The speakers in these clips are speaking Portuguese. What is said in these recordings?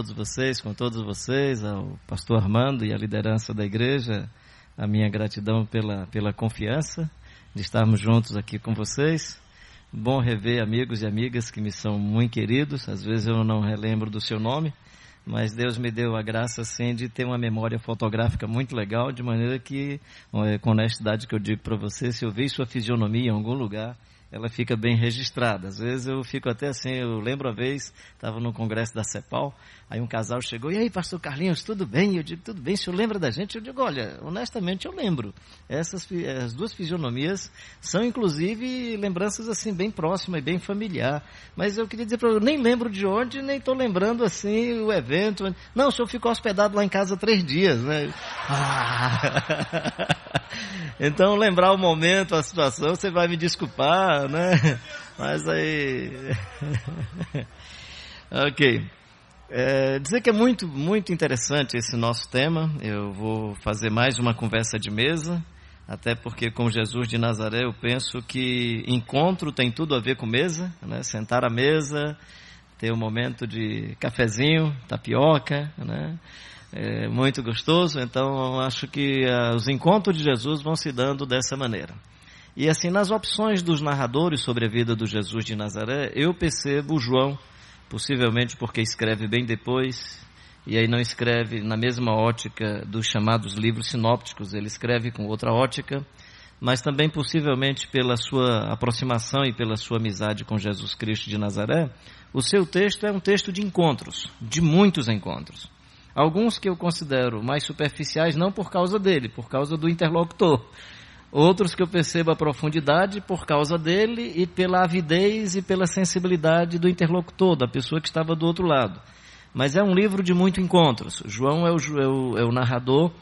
todos vocês, com todos vocês, ao pastor Armando e a liderança da igreja. A minha gratidão pela, pela confiança de estarmos juntos aqui com vocês. Bom rever amigos e amigas que me são muito queridos. Às vezes eu não relembro do seu nome, mas Deus me deu a graça, sim, de ter uma memória fotográfica muito legal, de maneira que, eh, com honestidade que eu digo para você, se eu ver sua fisionomia em algum lugar, ela fica bem registrada. Às vezes eu fico até assim, eu lembro a vez, estava no congresso da CEPAL, aí um casal chegou, e aí, pastor Carlinhos, tudo bem? Eu digo, tudo bem, o senhor lembra da gente? Eu digo, olha, honestamente eu lembro. Essas as duas fisionomias são, inclusive, lembranças assim, bem próximas e bem familiar. Mas eu queria dizer para eu nem lembro de onde, nem estou lembrando assim o evento. Não, o senhor ficou hospedado lá em casa três dias, né? Ah. então, lembrar o momento, a situação, você vai me desculpar, né? Mas aí. ok. É, dizer que é muito, muito interessante esse nosso tema. Eu vou fazer mais uma conversa de mesa, até porque com Jesus de Nazaré eu penso que encontro tem tudo a ver com mesa, né? Sentar à mesa, ter um momento de cafezinho, tapioca, né? É muito gostoso, então acho que uh, os encontros de Jesus vão se dando dessa maneira. E assim, nas opções dos narradores sobre a vida do Jesus de Nazaré, eu percebo João, possivelmente porque escreve bem depois, e aí não escreve na mesma ótica dos chamados livros sinópticos, ele escreve com outra ótica, mas também possivelmente pela sua aproximação e pela sua amizade com Jesus Cristo de Nazaré, o seu texto é um texto de encontros, de muitos encontros. Alguns que eu considero mais superficiais, não por causa dele, por causa do interlocutor. Outros que eu percebo a profundidade por causa dele e pela avidez e pela sensibilidade do interlocutor, da pessoa que estava do outro lado. Mas é um livro de muitos encontros. João é o, é o, é o narrador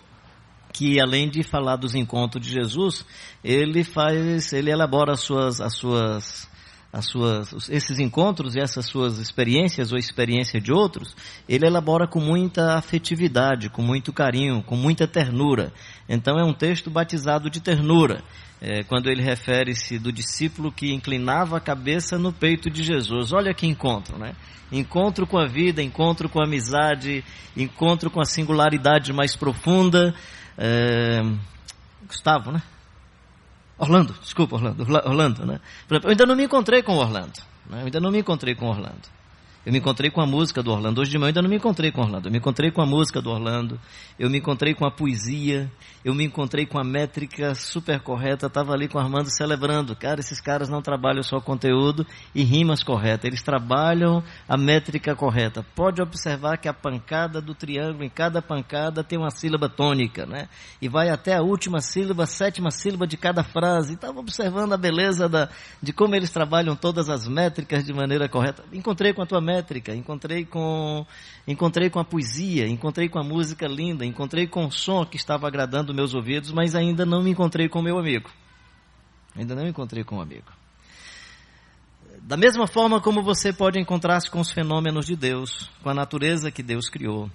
que além de falar dos encontros de Jesus, ele faz, ele elabora as suas, as suas as suas, esses encontros e essas suas experiências ou experiência de outros, ele elabora com muita afetividade, com muito carinho, com muita ternura. Então é um texto batizado de ternura, é, quando ele refere-se do discípulo que inclinava a cabeça no peito de Jesus. Olha que encontro, né? Encontro com a vida, encontro com a amizade, encontro com a singularidade mais profunda. É... Gustavo, né? Orlando, desculpa, Orlando, Orlando, né? Eu ainda não me encontrei com Orlando, né? Eu ainda não me encontrei com Orlando. Eu me encontrei com a música do Orlando. Hoje de manhã ainda não me encontrei com Orlando. Eu me encontrei com a música do Orlando. Eu me encontrei com a poesia. Eu me encontrei com a métrica super correta. Estava ali com o Armando celebrando. Cara, esses caras não trabalham só conteúdo e rimas corretas. Eles trabalham a métrica correta. Pode observar que a pancada do triângulo, em cada pancada, tem uma sílaba tônica, né? E vai até a última sílaba, a sétima sílaba de cada frase. Estava observando a beleza da, de como eles trabalham todas as métricas de maneira correta. Encontrei com a tua métrica métrica, encontrei com, encontrei com a poesia, encontrei com a música linda, encontrei com o som que estava agradando meus ouvidos, mas ainda não me encontrei com meu amigo. Ainda não me encontrei com o um amigo. Da mesma forma como você pode encontrar-se com os fenômenos de Deus, com a natureza que Deus criou,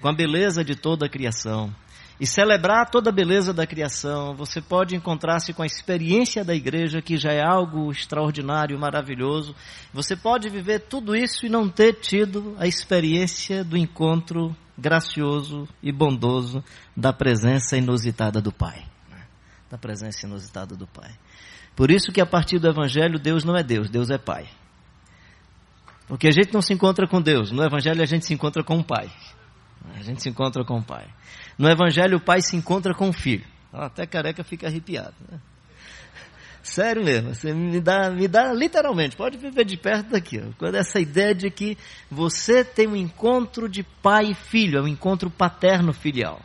com a beleza de toda a criação, e celebrar toda a beleza da criação, você pode encontrar-se com a experiência da igreja, que já é algo extraordinário, maravilhoso. Você pode viver tudo isso e não ter tido a experiência do encontro gracioso e bondoso da presença inusitada do Pai. Da presença inusitada do Pai. Por isso que a partir do Evangelho, Deus não é Deus, Deus é Pai. Porque a gente não se encontra com Deus, no Evangelho a gente se encontra com o Pai. A gente se encontra com o Pai. No Evangelho, o pai se encontra com o filho. Até careca fica arrepiado. Né? Sério mesmo, você me dá, me dá literalmente, pode viver de perto daqui. Quando essa ideia de que você tem um encontro de pai e filho, é um encontro paterno-filial.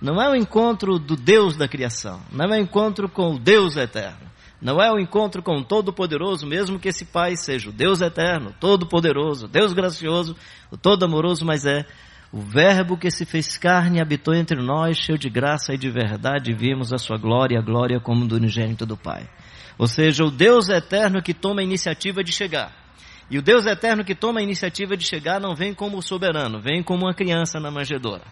Não é um encontro do Deus da criação, não é um encontro com o Deus eterno. Não é um encontro com o Todo-Poderoso, mesmo que esse Pai seja o Deus eterno, Todo-Poderoso, Deus gracioso, o Todo-Amoroso, mas é o Verbo que se fez carne habitou entre nós, cheio de graça e de verdade, e vimos a sua glória, a glória como do unigênito do Pai. Ou seja, o Deus eterno que toma a iniciativa de chegar. E o Deus eterno que toma a iniciativa de chegar não vem como soberano, vem como uma criança na manjedoura.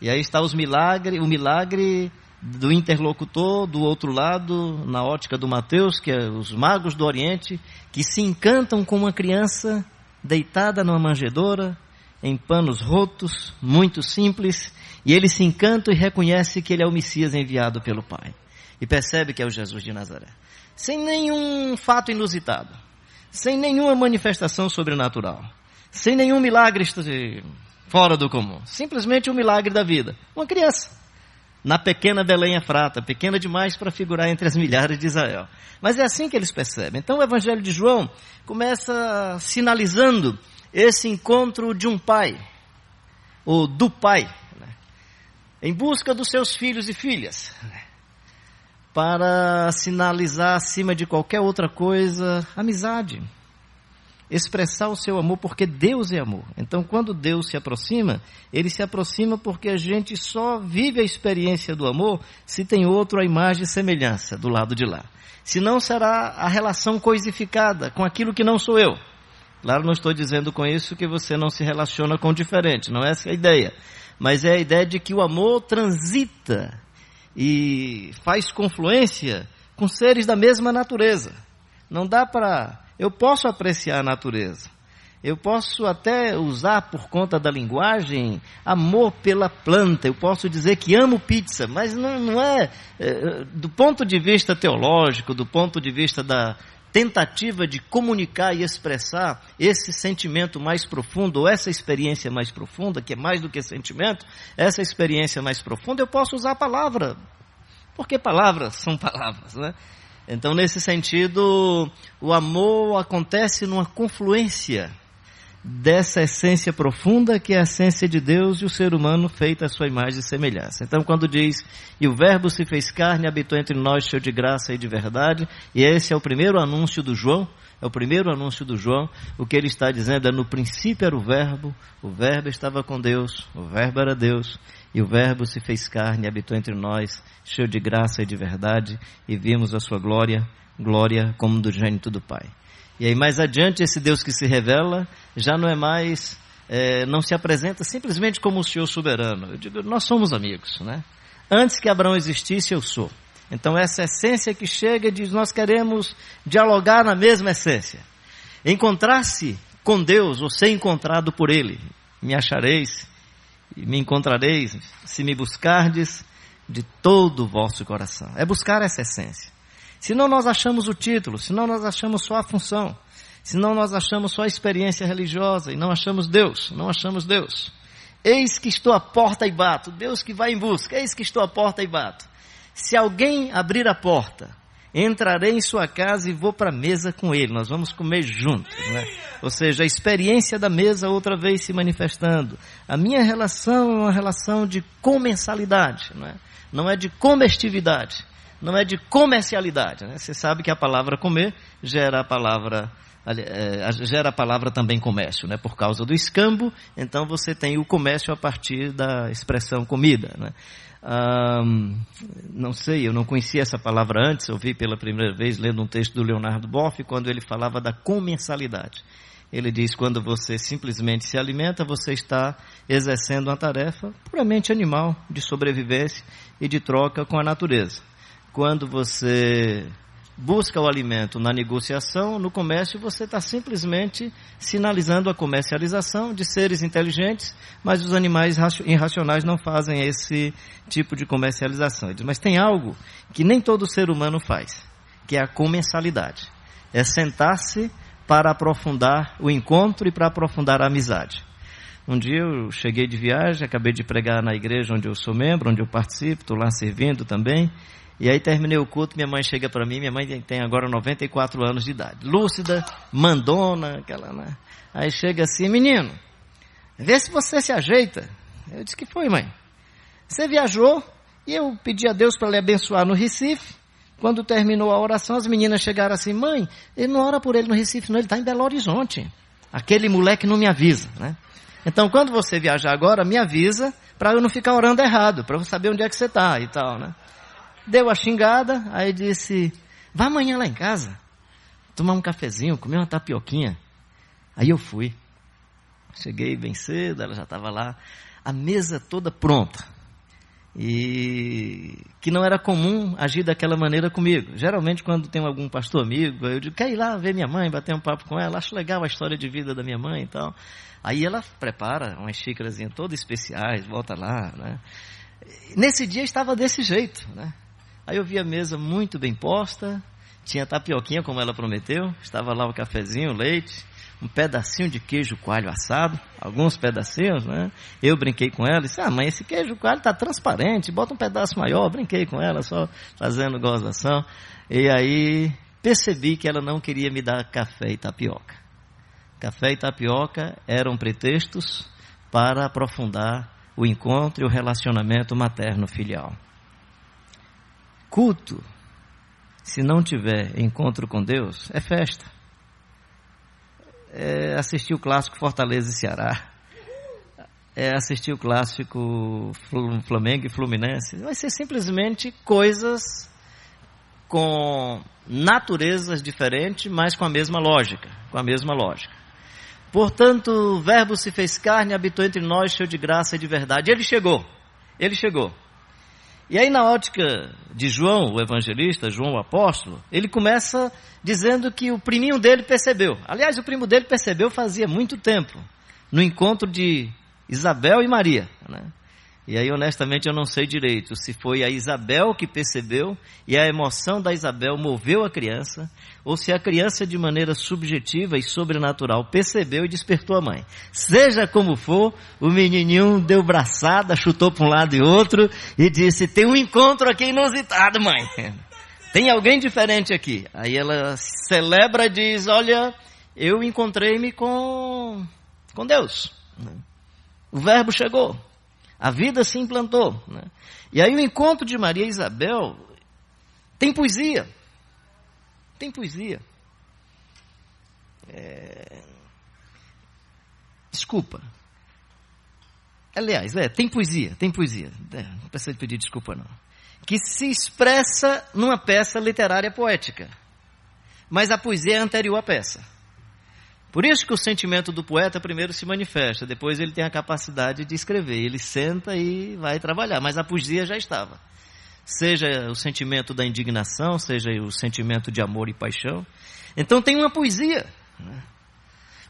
E aí está os milagres, o milagre do interlocutor do outro lado, na ótica do Mateus, que é os magos do Oriente, que se encantam com uma criança deitada numa manjedoura, em panos rotos, muito simples, e ele se encanta e reconhece que ele é o Messias enviado pelo Pai. E percebe que é o Jesus de Nazaré. Sem nenhum fato inusitado, sem nenhuma manifestação sobrenatural, sem nenhum milagre fora do comum. Simplesmente um milagre da vida. Uma criança. Na pequena Belém Efrata, pequena demais para figurar entre as milhares de Israel. Mas é assim que eles percebem. Então o Evangelho de João começa sinalizando esse encontro de um pai, ou do pai, né? em busca dos seus filhos e filhas, né? para sinalizar acima de qualquer outra coisa amizade expressar o seu amor porque Deus é amor. Então, quando Deus se aproxima, ele se aproxima porque a gente só vive a experiência do amor se tem outro a imagem e semelhança do lado de lá. Senão será a relação coisificada com aquilo que não sou eu. Claro, não estou dizendo com isso que você não se relaciona com o diferente, não é essa a ideia. Mas é a ideia de que o amor transita e faz confluência com seres da mesma natureza. Não dá para eu posso apreciar a natureza. Eu posso até usar por conta da linguagem amor pela planta. Eu posso dizer que amo pizza, mas não, não é, é, do ponto de vista teológico, do ponto de vista da tentativa de comunicar e expressar esse sentimento mais profundo, ou essa experiência mais profunda, que é mais do que sentimento, essa experiência mais profunda, eu posso usar a palavra. Porque palavras são palavras, né? Então, nesse sentido, o amor acontece numa confluência dessa essência profunda que é a essência de Deus e o ser humano feito à sua imagem e semelhança. Então, quando diz, e o Verbo se fez carne, habitou entre nós, cheio de graça e de verdade, e esse é o primeiro anúncio do João, é o primeiro anúncio do João, o que ele está dizendo é, no princípio era o Verbo, o Verbo estava com Deus, o Verbo era Deus, e o Verbo se fez carne habitou entre nós, cheio de graça e de verdade, e vimos a sua glória, glória como do gênito do Pai. E aí mais adiante esse Deus que se revela já não é mais, é, não se apresenta simplesmente como o Senhor soberano. Eu digo, nós somos amigos, né? Antes que Abraão existisse, eu sou. Então essa essência que chega diz, nós queremos dialogar na mesma essência. Encontrar-se com Deus ou ser encontrado por Ele. Me achareis e me encontrareis se me buscardes de todo o vosso coração. É buscar essa essência. Senão nós achamos o título, senão nós achamos só a função, senão nós achamos só a experiência religiosa e não achamos Deus, não achamos Deus. Eis que estou à porta e bato, Deus que vai em busca, eis que estou à porta e bato. Se alguém abrir a porta, entrarei em sua casa e vou para a mesa com ele. Nós vamos comer juntos, né? Ou seja, a experiência da mesa outra vez se manifestando. A minha relação é uma relação de comensalidade, não é? Não é de comestividade, não é de comercialidade. Né? Você sabe que a palavra comer gera a palavra é, gera a palavra também comércio, né? Por causa do escambo, então você tem o comércio a partir da expressão comida, né? não sei, eu não conhecia essa palavra antes, eu vi pela primeira vez lendo um texto do Leonardo Boff, quando ele falava da comensalidade. Ele diz: quando você simplesmente se alimenta, você está exercendo uma tarefa puramente animal, de sobrevivência e de troca com a natureza. Quando você busca o alimento na negociação, no comércio, você está simplesmente sinalizando a comercialização de seres inteligentes, mas os animais irracionais não fazem esse tipo de comercialização. Mas tem algo que nem todo ser humano faz, que é a comensalidade. É sentar-se para aprofundar o encontro e para aprofundar a amizade. Um dia eu cheguei de viagem, acabei de pregar na igreja onde eu sou membro, onde eu participo, estou lá servindo também. E aí terminei o culto, minha mãe chega para mim, minha mãe tem agora 94 anos de idade. Lúcida, mandona, aquela, né? Aí chega assim, menino, vê se você se ajeita. Eu disse, que foi, mãe? Você viajou e eu pedi a Deus para lhe abençoar no Recife. Quando terminou a oração, as meninas chegaram assim, mãe, ele não ora por ele no Recife, não, ele está em Belo Horizonte. Aquele moleque não me avisa, né? Então, quando você viajar agora, me avisa para eu não ficar orando errado, para eu saber onde é que você está e tal, né? Deu a xingada, aí disse, vá amanhã lá em casa, tomar um cafezinho, comer uma tapioquinha. Aí eu fui. Cheguei bem cedo, ela já estava lá, a mesa toda pronta. e que não era comum agir daquela maneira comigo. Geralmente, quando tem algum pastor amigo, eu digo, quer ir lá ver minha mãe, bater um papo com ela, acho legal a história de vida da minha mãe e tal. Aí ela prepara umas xícaras todas especiais, volta lá, né? Nesse dia estava desse jeito, né? Aí eu vi a mesa muito bem posta, tinha tapioquinha como ela prometeu, estava lá o cafezinho, o leite, um pedacinho de queijo coalho assado, alguns pedacinhos, né? Eu brinquei com ela, disse, ah, mãe, esse queijo coalho está transparente, bota um pedaço maior, brinquei com ela, só fazendo gozação. E aí percebi que ela não queria me dar café e tapioca. Café e tapioca eram pretextos para aprofundar o encontro e o relacionamento materno-filial. Culto, se não tiver encontro com Deus, é festa é assistir o clássico Fortaleza e Ceará, é assistir o clássico Flamengo e Fluminense. Vai ser simplesmente coisas com naturezas diferentes, mas com a mesma lógica, com a mesma lógica. Portanto, o verbo se fez carne, habitou entre nós, cheio de graça e de verdade. Ele chegou. Ele chegou. E aí, na ótica de João, o evangelista, João o apóstolo, ele começa dizendo que o priminho dele percebeu. Aliás, o primo dele percebeu fazia muito tempo, no encontro de Isabel e Maria. Né? E aí, honestamente, eu não sei direito se foi a Isabel que percebeu e a emoção da Isabel moveu a criança, ou se a criança, de maneira subjetiva e sobrenatural, percebeu e despertou a mãe. Seja como for, o menininho deu braçada, chutou para um lado e outro e disse: Tem um encontro aqui inusitado, mãe. Tem alguém diferente aqui. Aí ela celebra e diz: Olha, eu encontrei-me com, com Deus. O verbo chegou. A vida se implantou. Né? E aí o encontro de Maria e Isabel tem poesia. Tem poesia. É... Desculpa. Aliás, é, tem poesia, tem poesia. É, não precisa pedir desculpa não. Que se expressa numa peça literária poética. Mas a poesia é anterior à peça. Por isso que o sentimento do poeta primeiro se manifesta, depois ele tem a capacidade de escrever. Ele senta e vai trabalhar, mas a poesia já estava. Seja o sentimento da indignação, seja o sentimento de amor e paixão. Então tem uma poesia. Né?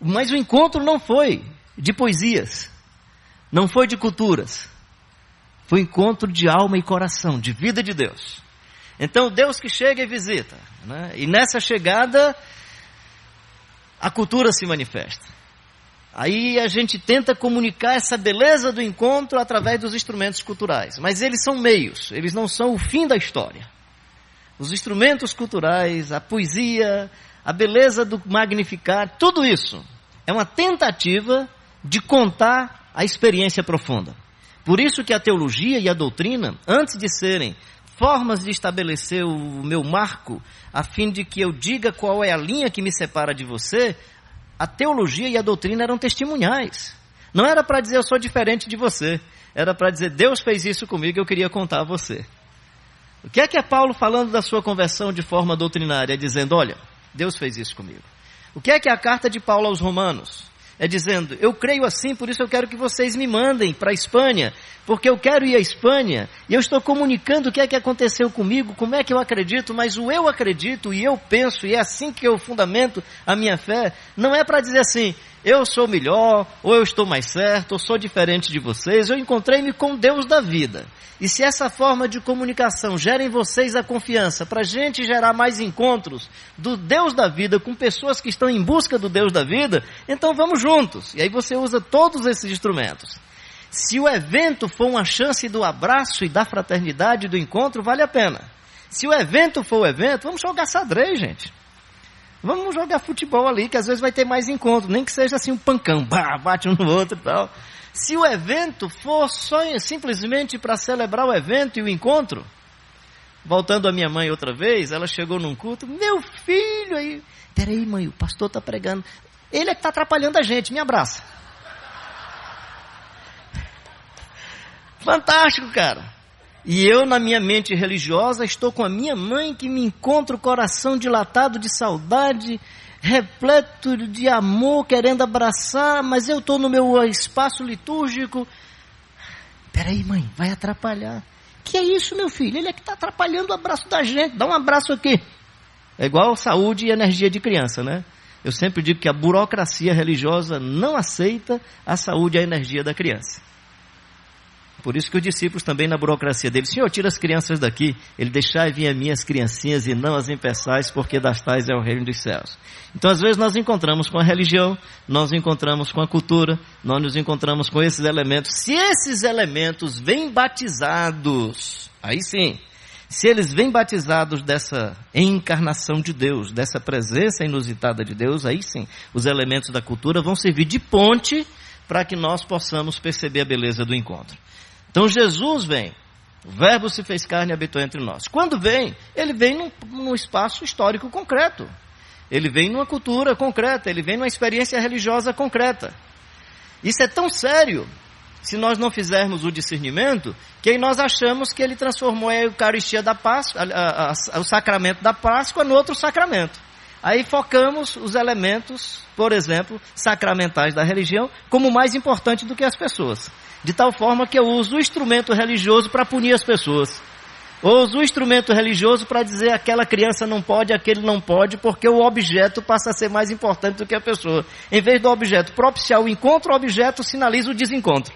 Mas o encontro não foi de poesias, não foi de culturas. Foi encontro de alma e coração, de vida de Deus. Então Deus que chega e visita. Né? E nessa chegada a cultura se manifesta. Aí a gente tenta comunicar essa beleza do encontro através dos instrumentos culturais, mas eles são meios, eles não são o fim da história. Os instrumentos culturais, a poesia, a beleza do magnificar, tudo isso é uma tentativa de contar a experiência profunda. Por isso que a teologia e a doutrina, antes de serem formas de estabelecer o meu marco, a fim de que eu diga qual é a linha que me separa de você, a teologia e a doutrina eram testemunhais. Não era para dizer eu sou diferente de você, era para dizer Deus fez isso comigo eu queria contar a você. O que é que é Paulo falando da sua conversão de forma doutrinária, dizendo, olha, Deus fez isso comigo. O que é que é a carta de Paulo aos Romanos? É dizendo: Eu creio assim, por isso eu quero que vocês me mandem para a Espanha, porque eu quero ir à Espanha e eu estou comunicando o que é que aconteceu comigo, como é que eu acredito, mas o eu acredito e eu penso, e é assim que eu fundamento a minha fé, não é para dizer assim, eu sou melhor, ou eu estou mais certo, ou sou diferente de vocês, eu encontrei-me com Deus da vida. E se essa forma de comunicação gera em vocês a confiança para a gente gerar mais encontros do Deus da vida com pessoas que estão em busca do Deus da vida, então vamos juntos. E aí você usa todos esses instrumentos. Se o evento for uma chance do abraço e da fraternidade do encontro, vale a pena. Se o evento for o evento, vamos jogar xadrez, gente. Vamos jogar futebol ali, que às vezes vai ter mais encontro, nem que seja assim um pancão, bah, bate um no outro e tal. Se o evento for só simplesmente para celebrar o evento e o encontro, voltando a minha mãe outra vez, ela chegou num culto, meu filho aí, peraí mãe, o pastor está pregando, ele é que está atrapalhando a gente, me abraça. Fantástico, cara. E eu, na minha mente religiosa, estou com a minha mãe que me encontra o coração dilatado de saudade, repleto de amor, querendo abraçar, mas eu estou no meu espaço litúrgico. Peraí, mãe, vai atrapalhar. Que é isso, meu filho? Ele é que está atrapalhando o abraço da gente. Dá um abraço aqui. É igual saúde e energia de criança, né? Eu sempre digo que a burocracia religiosa não aceita a saúde e a energia da criança. Por isso que os discípulos também na burocracia dele, Senhor, tira as crianças daqui. Ele deixai vir a minhas criancinhas e não as impeçais, porque das tais é o reino dos céus. Então, às vezes, nós encontramos com a religião, nós encontramos com a cultura, nós nos encontramos com esses elementos. Se esses elementos vêm batizados, aí sim, se eles vêm batizados dessa encarnação de Deus, dessa presença inusitada de Deus, aí sim, os elementos da cultura vão servir de ponte para que nós possamos perceber a beleza do encontro. Então Jesus vem, o Verbo se fez carne e habitou entre nós. Quando vem, ele vem num, num espaço histórico concreto. Ele vem numa cultura concreta, ele vem numa experiência religiosa concreta. Isso é tão sério, se nós não fizermos o discernimento, que aí nós achamos que ele transformou a Eucaristia da Páscoa, a, a, a, o sacramento da Páscoa, no outro sacramento. Aí focamos os elementos, por exemplo, sacramentais da religião, como mais importante do que as pessoas de tal forma que eu uso o instrumento religioso para punir as pessoas. Ou uso o instrumento religioso para dizer aquela criança não pode, aquele não pode, porque o objeto passa a ser mais importante do que a pessoa. Em vez do objeto propiciar o encontro, o objeto sinaliza o desencontro.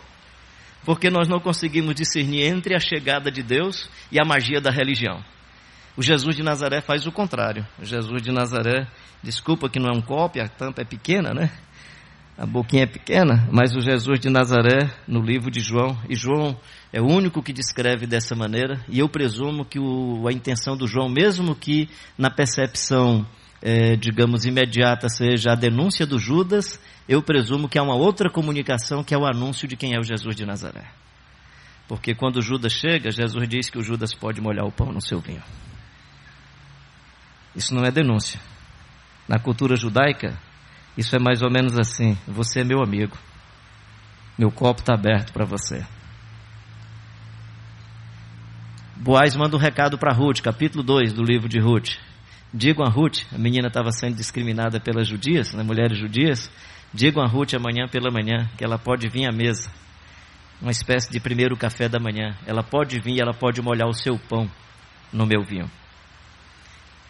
Porque nós não conseguimos discernir entre a chegada de Deus e a magia da religião. O Jesus de Nazaré faz o contrário. O Jesus de Nazaré, desculpa que não é um copo, a tampa é pequena, né? A boquinha é pequena, mas o Jesus de Nazaré, no livro de João, e João é o único que descreve dessa maneira, e eu presumo que o, a intenção do João, mesmo que na percepção, é, digamos, imediata seja a denúncia do Judas, eu presumo que há uma outra comunicação que é o anúncio de quem é o Jesus de Nazaré. Porque quando Judas chega, Jesus diz que o Judas pode molhar o pão no seu vinho. Isso não é denúncia. Na cultura judaica, isso é mais ou menos assim: você é meu amigo, meu copo está aberto para você. Boaz manda um recado para Ruth, capítulo 2 do livro de Ruth. Digam a Ruth, a menina estava sendo discriminada pelas judias, né, mulheres judias. Digam a Ruth amanhã pela manhã que ela pode vir à mesa, uma espécie de primeiro café da manhã. Ela pode vir, ela pode molhar o seu pão no meu vinho.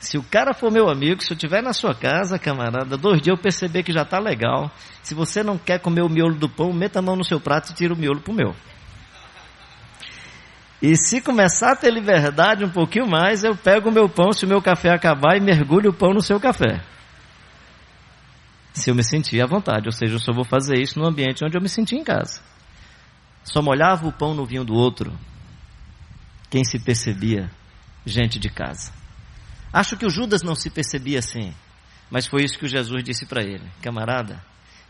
Se o cara for meu amigo, se eu estiver na sua casa, camarada, dois dias eu perceber que já está legal. Se você não quer comer o miolo do pão, meta a mão no seu prato e tira o miolo pro meu. E se começar a ter liberdade um pouquinho mais, eu pego o meu pão, se o meu café acabar, e mergulho o pão no seu café. Se eu me sentir à vontade, ou seja, eu só vou fazer isso no ambiente onde eu me senti em casa. Só molhava o pão no vinho do outro. Quem se percebia? Gente de casa. Acho que o Judas não se percebia assim, mas foi isso que Jesus disse para ele: Camarada,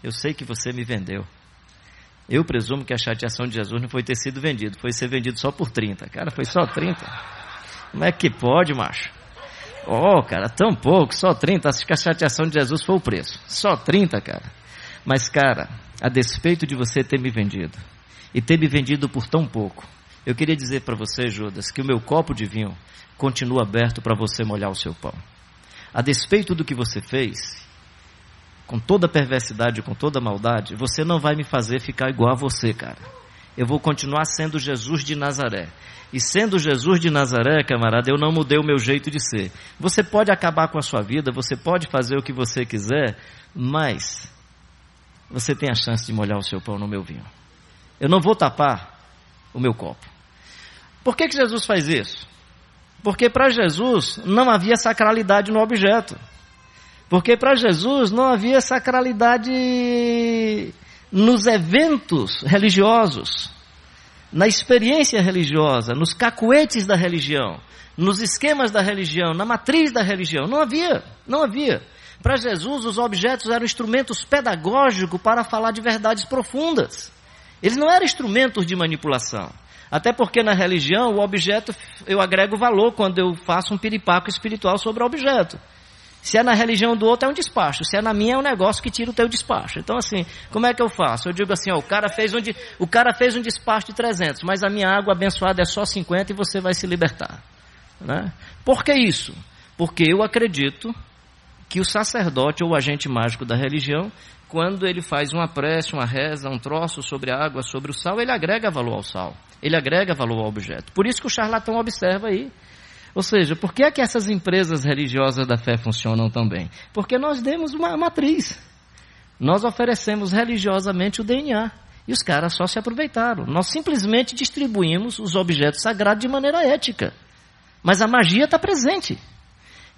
eu sei que você me vendeu. Eu presumo que a chateação de Jesus não foi ter sido vendido, foi ser vendido só por 30. Cara, foi só 30. Como é que pode, macho? Oh, cara, tão pouco, só 30. Acho que a chateação de Jesus foi o preço. Só 30, cara. Mas, cara, a despeito de você ter me vendido e ter me vendido por tão pouco, eu queria dizer para você, Judas, que o meu copo de vinho continua aberto para você molhar o seu pão. A despeito do que você fez, com toda perversidade, com toda maldade, você não vai me fazer ficar igual a você, cara. Eu vou continuar sendo Jesus de Nazaré. E sendo Jesus de Nazaré, camarada, eu não mudei o meu jeito de ser. Você pode acabar com a sua vida, você pode fazer o que você quiser, mas você tem a chance de molhar o seu pão no meu vinho. Eu não vou tapar o meu copo. Por que, que Jesus faz isso? Porque para Jesus não havia sacralidade no objeto. Porque para Jesus não havia sacralidade nos eventos religiosos, na experiência religiosa, nos cacuetes da religião, nos esquemas da religião, na matriz da religião. Não havia, não havia. Para Jesus, os objetos eram instrumentos pedagógicos para falar de verdades profundas. Eles não eram instrumentos de manipulação. Até porque na religião o objeto eu agrego valor quando eu faço um piripaco espiritual sobre o objeto. Se é na religião do outro é um despacho, se é na minha é um negócio que tira o teu despacho. Então assim, como é que eu faço? Eu digo assim, ó, o cara fez um de, o cara fez um despacho de 300, mas a minha água abençoada é só 50 e você vai se libertar, né? Por que isso? Porque eu acredito que o sacerdote ou o agente mágico da religião quando ele faz uma prece, uma reza, um troço sobre a água, sobre o sal, ele agrega valor ao sal. Ele agrega valor ao objeto. Por isso que o charlatão observa aí. Ou seja, por que é que essas empresas religiosas da fé funcionam tão bem? Porque nós demos uma matriz. Nós oferecemos religiosamente o DNA. E os caras só se aproveitaram. Nós simplesmente distribuímos os objetos sagrados de maneira ética. Mas a magia está presente.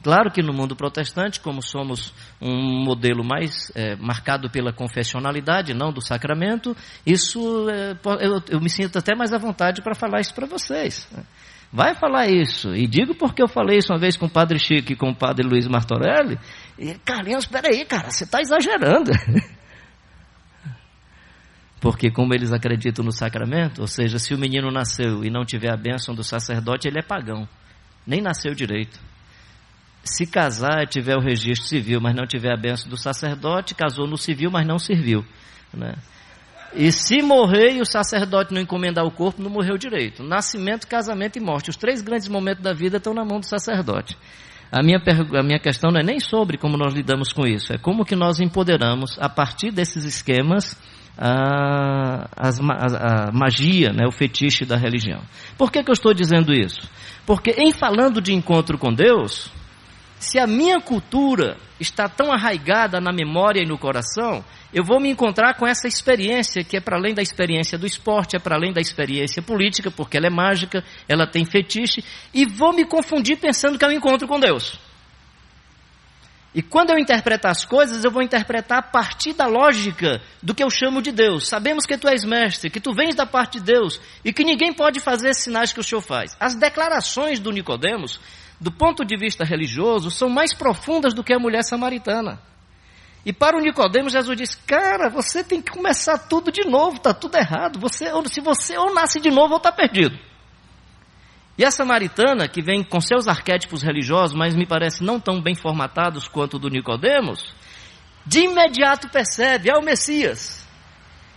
Claro que no mundo protestante, como somos um modelo mais é, marcado pela confessionalidade, não do sacramento, isso é, eu, eu, me sinto até mais à vontade para falar isso para vocês. Vai falar isso. E digo porque eu falei isso uma vez com o padre Chico e com o padre Luiz Martorelli. E, Carlinhos, espera aí, cara, você está exagerando. Porque como eles acreditam no sacramento, ou seja, se o menino nasceu e não tiver a bênção do sacerdote, ele é pagão. Nem nasceu direito. Se casar e tiver o registro civil, mas não tiver a benção do sacerdote, casou no civil, mas não serviu. Né? E se morrer e o sacerdote não encomendar o corpo, não morreu direito. Nascimento, casamento e morte. Os três grandes momentos da vida estão na mão do sacerdote. A minha, a minha questão não é nem sobre como nós lidamos com isso, é como que nós empoderamos, a partir desses esquemas, a, a, a, magia, né, o fetiche da religião. Por que, que eu estou dizendo isso? Porque em falando de encontro com Deus, se a minha cultura está tão arraigada na memória e no coração, eu vou me encontrar com essa experiência que é para além da experiência do esporte, é para além da experiência política, porque ela é mágica, ela tem fetiche, e vou me confundir pensando que é um encontro com Deus. E quando eu interpretar as coisas, eu vou interpretar a partir da lógica do que eu chamo de Deus. Sabemos que tu és mestre, que tu vens da parte de Deus e que ninguém pode fazer esses sinais que o Senhor faz. As declarações do Nicodemos do ponto de vista religioso, são mais profundas do que a mulher samaritana. E para o Nicodemos, Jesus diz: Cara, você tem que começar tudo de novo, está tudo errado. Você, se você ou nasce de novo ou está perdido. E a samaritana, que vem com seus arquétipos religiosos, mas me parece não tão bem formatados quanto o do Nicodemos, de imediato percebe, é o Messias.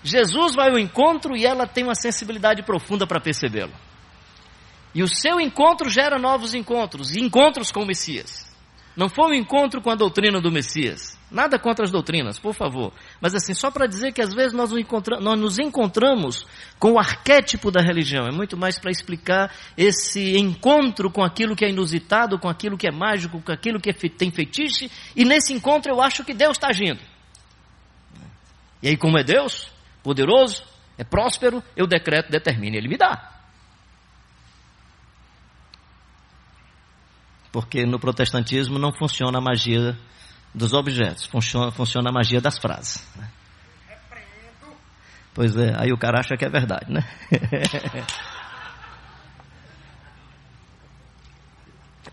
Jesus vai ao encontro e ela tem uma sensibilidade profunda para percebê-lo. E o seu encontro gera novos encontros, e encontros com o Messias. Não foi um encontro com a doutrina do Messias. Nada contra as doutrinas, por favor. Mas assim, só para dizer que às vezes nós nos, nós nos encontramos com o arquétipo da religião. É muito mais para explicar esse encontro com aquilo que é inusitado, com aquilo que é mágico, com aquilo que é, tem fetiche. E nesse encontro eu acho que Deus está agindo. E aí, como é Deus, poderoso, é próspero, eu decreto, determino, Ele me dá. Porque no protestantismo não funciona a magia dos objetos, funciona, funciona a magia das frases. Né? Pois é, aí o cara acha que é verdade, né?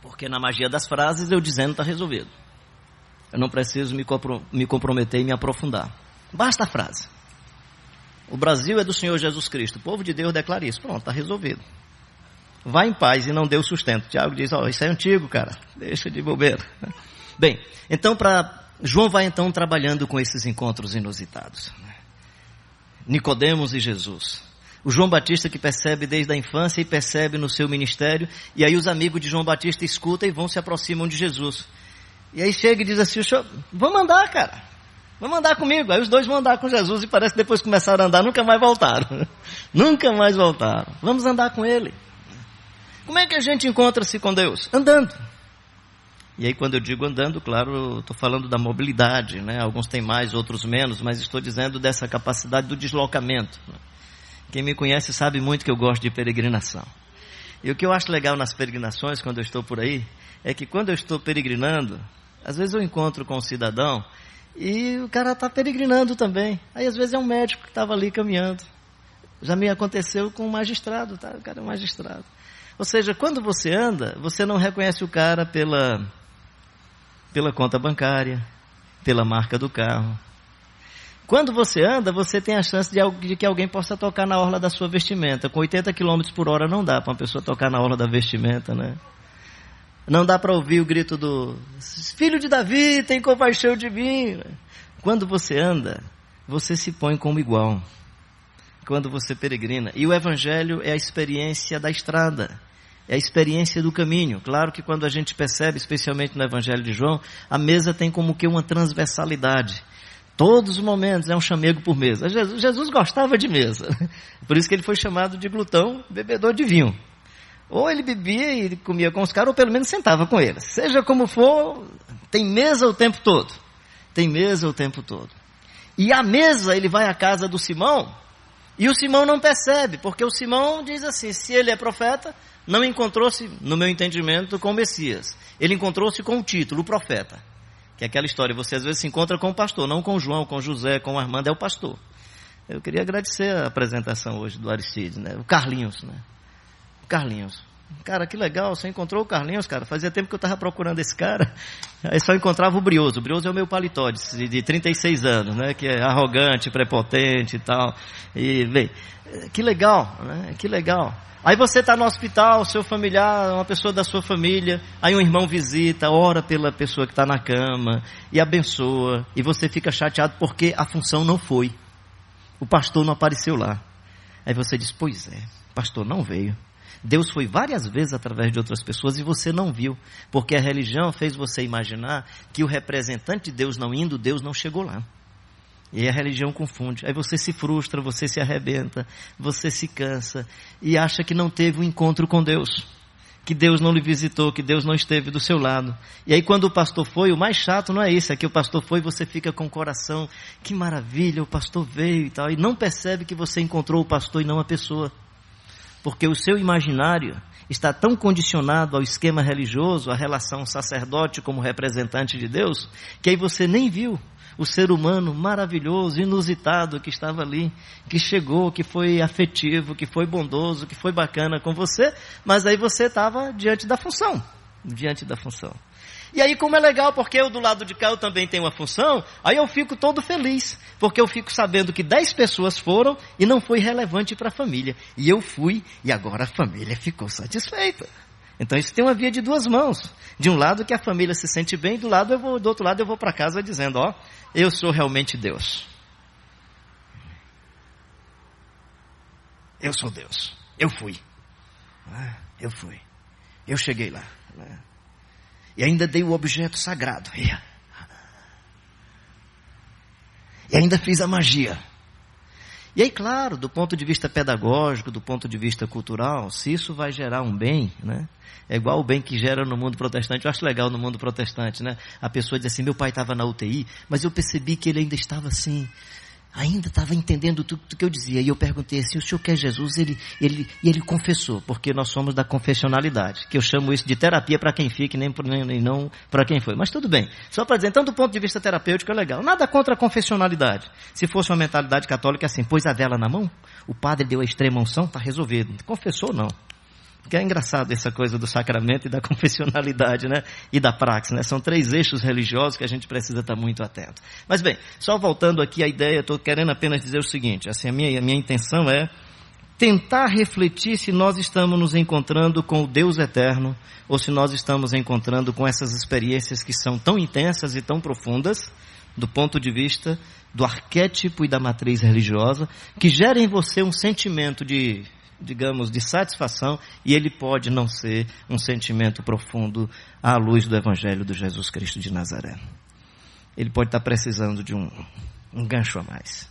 Porque na magia das frases eu dizendo está resolvido. Eu não preciso me, me comprometer e me aprofundar. Basta a frase. O Brasil é do Senhor Jesus Cristo. O povo de Deus declara isso. Pronto, está resolvido. Vá em paz e não dê o sustento. Tiago diz, ó, oh, isso é antigo, cara. Deixa de bobeira. Bem, então para João vai então trabalhando com esses encontros inusitados. Nicodemos e Jesus. O João Batista que percebe desde a infância e percebe no seu ministério, e aí os amigos de João Batista escutam e vão se aproximam de Jesus. E aí chega e diz assim, vamos andar, cara. Vamos andar comigo. Aí os dois vão andar com Jesus e parece que depois começaram a andar, nunca mais voltaram. nunca mais voltaram. Vamos andar com ele. Como é que a gente encontra-se com Deus? Andando. E aí, quando eu digo andando, claro, estou falando da mobilidade, né? Alguns têm mais, outros menos, mas estou dizendo dessa capacidade do deslocamento. Né? Quem me conhece sabe muito que eu gosto de peregrinação. E o que eu acho legal nas peregrinações, quando eu estou por aí, é que quando eu estou peregrinando, às vezes eu encontro com um cidadão e o cara está peregrinando também. Aí às vezes é um médico que estava ali caminhando. Já me aconteceu com um magistrado, tá? O cara é um magistrado. Ou seja, quando você anda, você não reconhece o cara pela, pela conta bancária, pela marca do carro. Quando você anda, você tem a chance de, de que alguém possa tocar na orla da sua vestimenta. Com 80 km por hora não dá para uma pessoa tocar na orla da vestimenta, né? Não dá para ouvir o grito do filho de Davi, tem compaixão de mim. Quando você anda, você se põe como igual. Quando você peregrina. E o evangelho é a experiência da estrada é a experiência do caminho. Claro que quando a gente percebe, especialmente no Evangelho de João, a mesa tem como que uma transversalidade. Todos os momentos é um chamego por mesa. Jesus, Jesus gostava de mesa. Por isso que ele foi chamado de glutão, bebedor de vinho. Ou ele bebia e comia com os caras, ou pelo menos sentava com eles. Seja como for, tem mesa o tempo todo. Tem mesa o tempo todo. E a mesa, ele vai à casa do Simão, e o Simão não percebe, porque o Simão diz assim: se ele é profeta, não encontrou-se, no meu entendimento, com o Messias. Ele encontrou-se com o título, o profeta. Que é aquela história, você às vezes se encontra com o pastor, não com João, com José, com Armando, é o pastor. Eu queria agradecer a apresentação hoje do Aristides, né? O Carlinhos, né? O Carlinhos. Cara, que legal, você encontrou o Carlinhos, cara. Fazia tempo que eu estava procurando esse cara. Aí só encontrava o Brioso. O Brioso é o meu paletó de, de 36 anos, né? Que é arrogante, prepotente e tal. E, bem, que legal, né? Que legal. Aí você está no hospital, seu familiar, uma pessoa da sua família, aí um irmão visita, ora pela pessoa que está na cama e abençoa, e você fica chateado porque a função não foi. O pastor não apareceu lá. Aí você diz: Pois é, o pastor não veio. Deus foi várias vezes através de outras pessoas e você não viu, porque a religião fez você imaginar que o representante de Deus não indo, Deus não chegou lá. E a religião confunde. Aí você se frustra, você se arrebenta, você se cansa e acha que não teve um encontro com Deus. Que Deus não lhe visitou, que Deus não esteve do seu lado. E aí, quando o pastor foi, o mais chato não é isso, é que o pastor foi e você fica com o coração, que maravilha, o pastor veio e tal, e não percebe que você encontrou o pastor e não a pessoa. Porque o seu imaginário está tão condicionado ao esquema religioso, à relação sacerdote como representante de Deus, que aí você nem viu o ser humano maravilhoso, inusitado que estava ali, que chegou, que foi afetivo, que foi bondoso, que foi bacana com você, mas aí você estava diante da função, diante da função. E aí, como é legal, porque eu do lado de cá eu também tenho uma função, aí eu fico todo feliz, porque eu fico sabendo que dez pessoas foram e não foi relevante para a família. E eu fui e agora a família ficou satisfeita. Então isso tem uma via de duas mãos. De um lado que a família se sente bem, do lado eu vou, do outro lado eu vou para casa dizendo, ó, eu sou realmente Deus. Eu sou Deus. Eu fui. Ah, eu fui. Eu cheguei lá. E ainda dei o objeto sagrado. E ainda fiz a magia. E aí, claro, do ponto de vista pedagógico, do ponto de vista cultural, se isso vai gerar um bem, né? É igual o bem que gera no mundo protestante. Eu acho legal no mundo protestante, né? A pessoa diz assim: meu pai estava na UTI, mas eu percebi que ele ainda estava assim, ainda estava entendendo tudo que eu dizia. E eu perguntei assim: o senhor quer Jesus? Ele, ele, e ele confessou, porque nós somos da confessionalidade, que eu chamo isso de terapia para quem fica e nem, nem não para quem foi. Mas tudo bem. Só para dizer, então, do ponto de vista terapêutico é legal. Nada contra a confessionalidade. Se fosse uma mentalidade católica assim, pôs a vela na mão, o padre deu a extrema unção, está resolvido. Confessou, não. Porque é engraçado essa coisa do sacramento e da confessionalidade, né? E da praxe, né? São três eixos religiosos que a gente precisa estar muito atento. Mas bem, só voltando aqui à ideia, estou querendo apenas dizer o seguinte, assim, a minha, a minha intenção é tentar refletir se nós estamos nos encontrando com o Deus eterno ou se nós estamos encontrando com essas experiências que são tão intensas e tão profundas do ponto de vista do arquétipo e da matriz religiosa, que gera em você um sentimento de digamos, de satisfação e ele pode não ser um sentimento profundo à luz do Evangelho do Jesus Cristo de Nazaré. Ele pode estar precisando de um, um gancho a mais.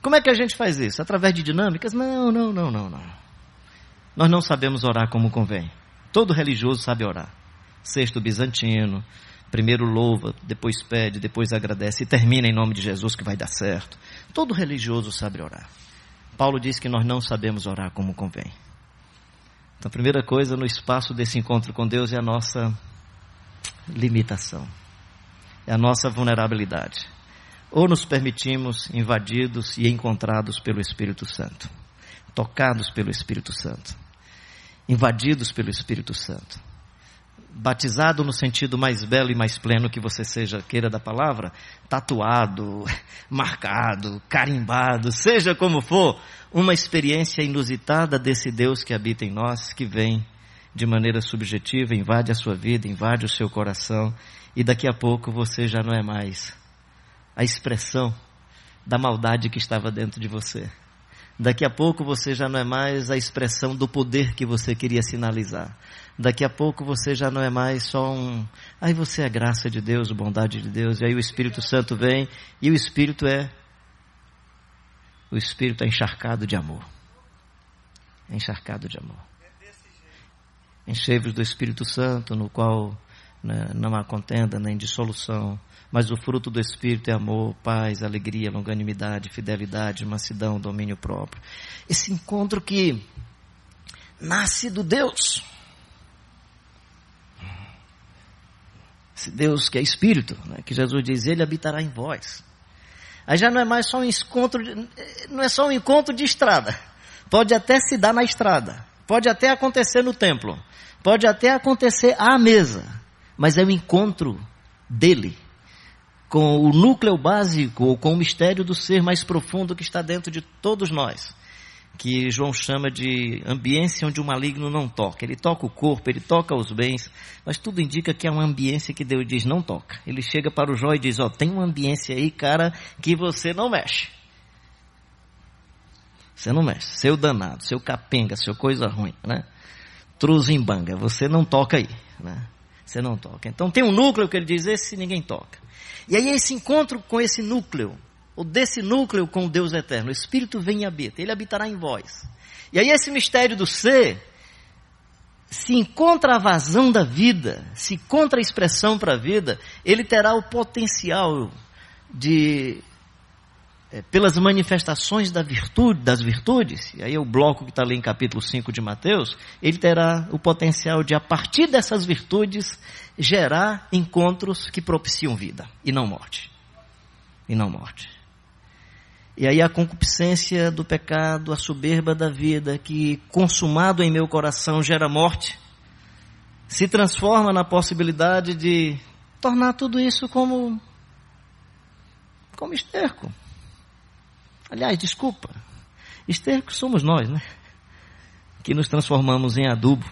Como é que a gente faz isso? Através de dinâmicas? Não, não, não, não, não. Nós não sabemos orar como convém. Todo religioso sabe orar. Sexto bizantino, primeiro louva, depois pede, depois agradece e termina em nome de Jesus que vai dar certo. Todo religioso sabe orar. Paulo diz que nós não sabemos orar como convém. Então, a primeira coisa no espaço desse encontro com Deus é a nossa limitação, é a nossa vulnerabilidade. Ou nos permitimos invadidos e encontrados pelo Espírito Santo, tocados pelo Espírito Santo, invadidos pelo Espírito Santo batizado no sentido mais belo e mais pleno que você seja, queira da palavra, tatuado, marcado, carimbado, seja como for, uma experiência inusitada desse Deus que habita em nós, que vem de maneira subjetiva, invade a sua vida, invade o seu coração, e daqui a pouco você já não é mais a expressão da maldade que estava dentro de você. Daqui a pouco você já não é mais a expressão do poder que você queria sinalizar. Daqui a pouco você já não é mais só um. Aí você é graça de Deus, bondade de Deus, e aí o Espírito Santo vem, e o Espírito é. O Espírito é encharcado de amor. É encharcado de amor. Enchei-vos do Espírito Santo, no qual né, não há contenda nem dissolução, mas o fruto do Espírito é amor, paz, alegria, longanimidade, fidelidade, mansidão, domínio próprio. Esse encontro que nasce do Deus. Esse Deus que é Espírito, né, que Jesus diz, Ele habitará em vós. Aí já não é mais só um encontro, não é só um encontro de estrada. Pode até se dar na estrada, pode até acontecer no templo, pode até acontecer à mesa, mas é o encontro dele com o núcleo básico, ou com o mistério do ser mais profundo que está dentro de todos nós, que João chama de ambiência onde o maligno não toca. Ele toca o corpo, ele toca os bens, mas tudo indica que é uma ambiência que Deus diz não toca. Ele chega para o Jó e diz: Ó, oh, tem uma ambiência aí, cara, que você não mexe. Você não mexe. Seu danado, seu capenga, seu coisa ruim, né? Truzimbanga, você não toca aí, né? Você não toca. Então tem um núcleo que ele diz: esse ninguém toca. E aí esse encontro com esse núcleo, ou desse núcleo com o Deus eterno, o Espírito vem e habita, ele habitará em vós. E aí esse mistério do ser, se encontra a vazão da vida, se encontra a expressão para a vida, ele terá o potencial de é, pelas manifestações da virtude, das virtudes, e aí é o bloco que está ali em capítulo 5 de Mateus, ele terá o potencial de, a partir dessas virtudes, gerar encontros que propiciam vida e não morte. E não morte. E aí a concupiscência do pecado, a soberba da vida, que consumado em meu coração gera morte, se transforma na possibilidade de tornar tudo isso como, como esterco Aliás, desculpa, esterco somos nós, né? Que nos transformamos em adubo,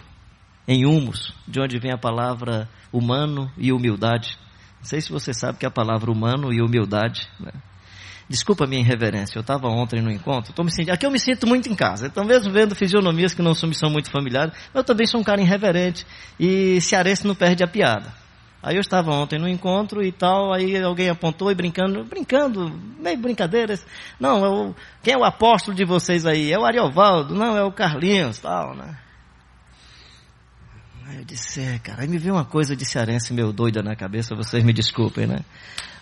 em humus, de onde vem a palavra humano e humildade. Não sei se você sabe que a palavra humano e humildade. Né? Desculpa a minha irreverência, eu estava ontem no encontro, tô me aqui eu me sinto muito em casa. Então, mesmo vendo fisionomias que não são, me são muito familiares, eu também sou um cara irreverente e cearense não perde a piada. Aí eu estava ontem no encontro e tal, aí alguém apontou e brincando, brincando, meio brincadeiras. Não, é quem é o apóstolo de vocês aí? É o Ariovaldo, não, é o Carlinhos, tal, né? Aí eu disse, é, cara, aí me veio uma coisa de cearense meio doida na cabeça, vocês me desculpem, né?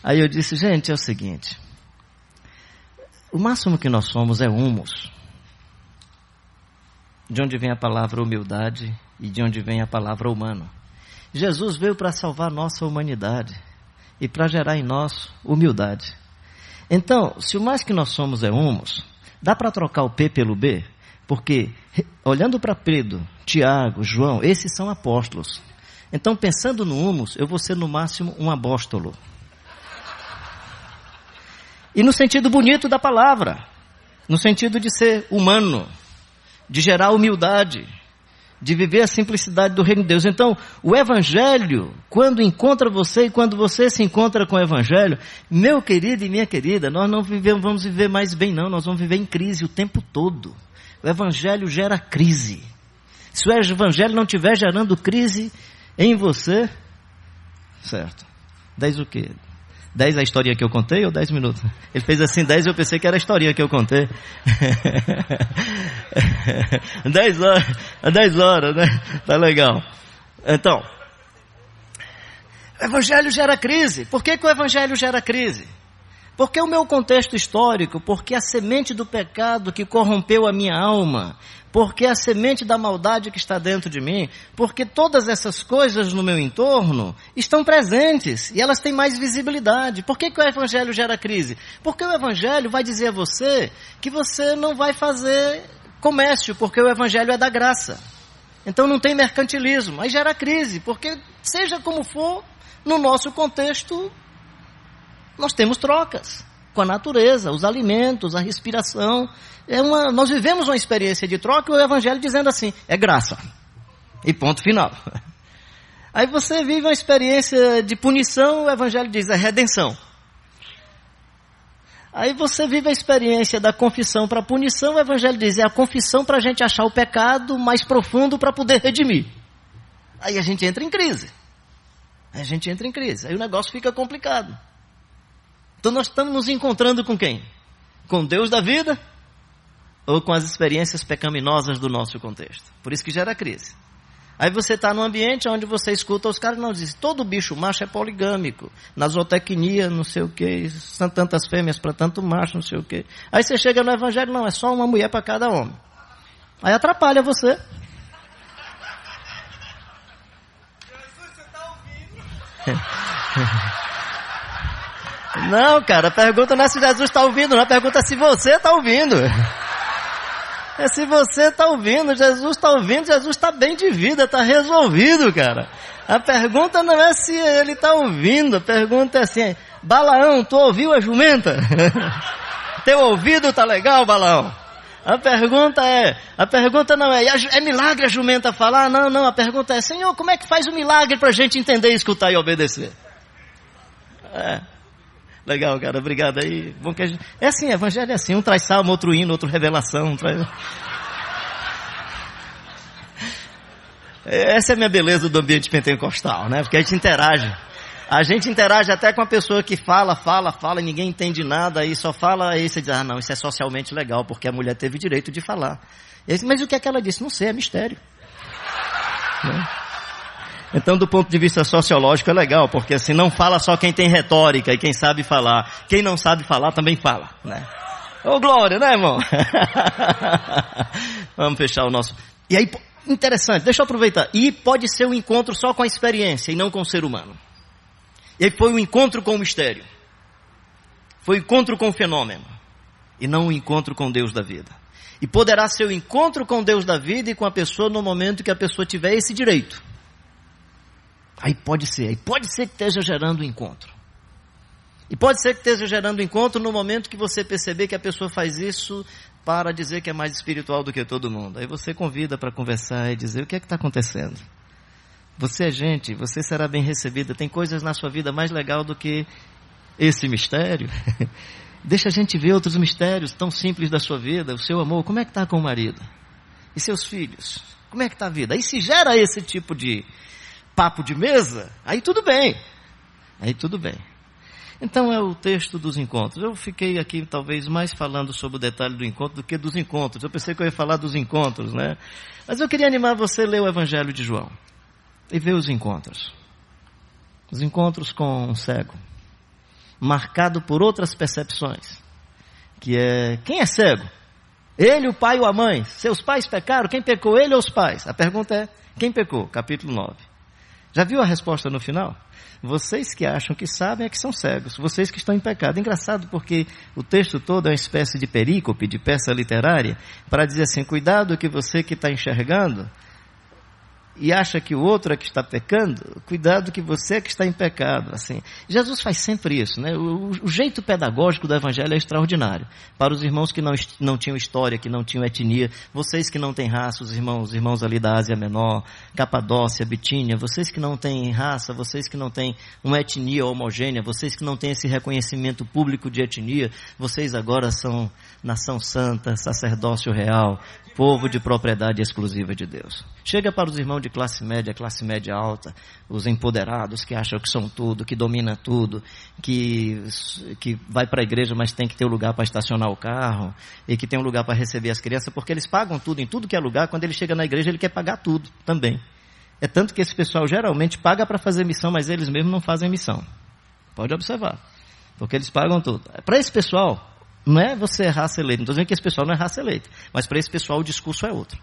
Aí eu disse, gente, é o seguinte, o máximo que nós somos é humus. De onde vem a palavra humildade e de onde vem a palavra humano. Jesus veio para salvar nossa humanidade e para gerar em nós humildade. Então, se o mais que nós somos é humus, dá para trocar o P pelo B? Porque, olhando para Pedro, Tiago, João, esses são apóstolos. Então, pensando no humus, eu vou ser no máximo um apóstolo. E no sentido bonito da palavra, no sentido de ser humano, de gerar humildade, de viver a simplicidade do reino de Deus. Então, o Evangelho, quando encontra você e quando você se encontra com o Evangelho, meu querido e minha querida, nós não vivemos, vamos viver mais bem, não, nós vamos viver em crise o tempo todo. O Evangelho gera crise. Se o Evangelho não estiver gerando crise em você, certo? Dez o quê? 10 a historinha que eu contei ou 10 minutos? Ele fez assim 10 eu pensei que era a historinha que eu contei. 10 horas, 10 horas, né? Tá legal. Então, o evangelho gera crise. Por que, que o evangelho gera crise? Porque o meu contexto histórico, porque a semente do pecado que corrompeu a minha alma, porque a semente da maldade que está dentro de mim, porque todas essas coisas no meu entorno estão presentes e elas têm mais visibilidade. Por que, que o Evangelho gera crise? Porque o Evangelho vai dizer a você que você não vai fazer comércio, porque o Evangelho é da graça. Então não tem mercantilismo. Aí gera crise, porque seja como for, no nosso contexto nós temos trocas com a natureza, os alimentos, a respiração. É uma, nós vivemos uma experiência de troca e o Evangelho dizendo assim: é graça. E ponto final. Aí você vive uma experiência de punição, o Evangelho diz: é redenção. Aí você vive a experiência da confissão para punição, o Evangelho diz, é a confissão para a gente achar o pecado mais profundo para poder redimir. Aí a gente entra em crise. Aí a gente entra em crise. Aí o negócio fica complicado. Então nós estamos nos encontrando com quem? Com Deus da vida ou com as experiências pecaminosas do nosso contexto? Por isso que gera crise. Aí você está num ambiente onde você escuta os caras não dizem, todo bicho macho é poligâmico, na zootecnia, não sei o que, são tantas fêmeas para tanto macho, não sei o que. Aí você chega no evangelho, não, é só uma mulher para cada homem. Aí atrapalha você. Jesus, você está ouvindo? Não, cara, a pergunta não é se Jesus está ouvindo, não. A pergunta é se você está ouvindo. É se você está ouvindo, Jesus está ouvindo, Jesus está bem de vida, está resolvido, cara. A pergunta não é se ele está ouvindo, a pergunta é assim, Balaão, tu ouviu a jumenta? Teu ouvido está legal, Balaão? A pergunta é, a pergunta não é, é milagre a jumenta falar? Não, não, a pergunta é, Senhor, como é que faz o milagre para a gente entender, escutar e obedecer? É. Legal, cara, obrigado aí. Bom que gente... É assim, evangelho é assim, um traz salmo, outro hino, outro revelação. Um traz... Essa é a minha beleza do ambiente pentecostal, né? Porque a gente interage. A gente interage até com a pessoa que fala, fala, fala e ninguém entende nada, aí só fala, aí você diz, ah não, isso é socialmente legal, porque a mulher teve direito de falar. Mas o que é que ela disse? Não sei, é mistério. Né? Então, do ponto de vista sociológico, é legal, porque assim, não fala só quem tem retórica e quem sabe falar. Quem não sabe falar também fala, né? Ô, glória, né, irmão? Vamos fechar o nosso... E aí, interessante, deixa eu aproveitar. E pode ser um encontro só com a experiência e não com o ser humano. E aí foi um encontro com o mistério. Foi um encontro com o fenômeno. E não um encontro com Deus da vida. E poderá ser o um encontro com Deus da vida e com a pessoa no momento que a pessoa tiver esse direito. Aí pode ser, aí pode ser que esteja gerando um encontro. E pode ser que esteja gerando encontro no momento que você perceber que a pessoa faz isso para dizer que é mais espiritual do que todo mundo. Aí você convida para conversar e dizer o que é que está acontecendo. Você é gente, você será bem recebida. Tem coisas na sua vida mais legal do que esse mistério. Deixa a gente ver outros mistérios tão simples da sua vida. O seu amor, como é que está com o marido? E seus filhos? Como é que está a vida? Aí se gera esse tipo de, papo de mesa, aí tudo bem. Aí tudo bem. Então é o texto dos encontros. Eu fiquei aqui talvez mais falando sobre o detalhe do encontro do que dos encontros. Eu pensei que eu ia falar dos encontros, né? Mas eu queria animar você a ler o Evangelho de João e ver os encontros. Os encontros com um cego, marcado por outras percepções, que é quem é cego? Ele, o pai ou a mãe? Seus pais pecaram? Quem pecou? Ele ou os pais? A pergunta é: quem pecou? Capítulo 9. Já viu a resposta no final? Vocês que acham que sabem é que são cegos, vocês que estão em pecado. Engraçado porque o texto todo é uma espécie de perícope, de peça literária, para dizer assim: cuidado que você que está enxergando e acha que o outro é que está pecando, cuidado que você é que está em pecado. Assim, Jesus faz sempre isso, né? O, o, jeito pedagógico do Evangelho é extraordinário. Para os irmãos que não, não tinham história, que não tinham etnia, vocês que não têm raça, os irmãos, os irmãos ali da Ásia Menor, Capadócia, Bitínia, vocês que não têm raça, vocês que não têm uma etnia homogênea, vocês que não têm esse reconhecimento público de etnia, vocês agora são nação santa, sacerdócio real, povo de propriedade exclusiva de Deus. Chega para os irmãos de classe média, classe média alta, os empoderados que acham que são tudo, que domina tudo, que, que vai para a igreja, mas tem que ter um lugar para estacionar o carro, e que tem um lugar para receber as crianças, porque eles pagam tudo em tudo que é lugar, quando ele chega na igreja ele quer pagar tudo também. É tanto que esse pessoal geralmente paga para fazer missão, mas eles mesmos não fazem missão. Pode observar. Porque eles pagam tudo. Para esse pessoal, não é você raça eleita. Não estou dizendo que esse pessoal não é raça eleita. Mas para esse pessoal o discurso é outro.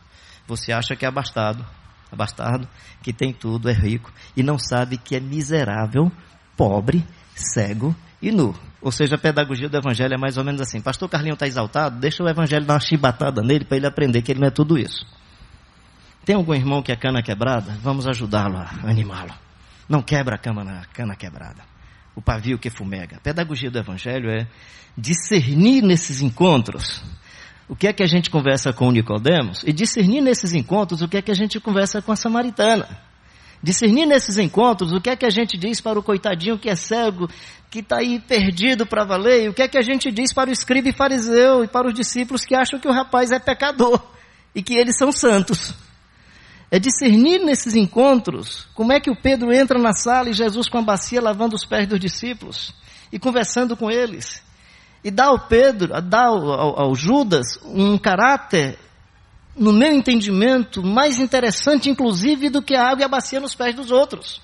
Você acha que é abastado, abastado, que tem tudo, é rico, e não sabe que é miserável, pobre, cego e nu. Ou seja, a pedagogia do evangelho é mais ou menos assim. Pastor Carlinho está exaltado, deixa o evangelho dar uma chibatada nele para ele aprender que ele não é tudo isso. Tem algum irmão que é cana quebrada? Vamos ajudá-lo a animá-lo. Não quebra a cama na cana quebrada o pavio que fumega. A pedagogia do Evangelho é discernir nesses encontros o que é que a gente conversa com Nicodemos e discernir nesses encontros o que é que a gente conversa com a samaritana. Discernir nesses encontros o que é que a gente diz para o coitadinho que é cego, que está aí perdido para valer, e o que é que a gente diz para o escriba e fariseu e para os discípulos que acham que o rapaz é pecador e que eles são santos. É discernir nesses encontros como é que o Pedro entra na sala e Jesus com a bacia lavando os pés dos discípulos e conversando com eles. E dá ao Pedro, dá ao, ao, Judas um caráter no meu entendimento, mais interessante, inclusive, do que a água e a bacia nos pés dos outros.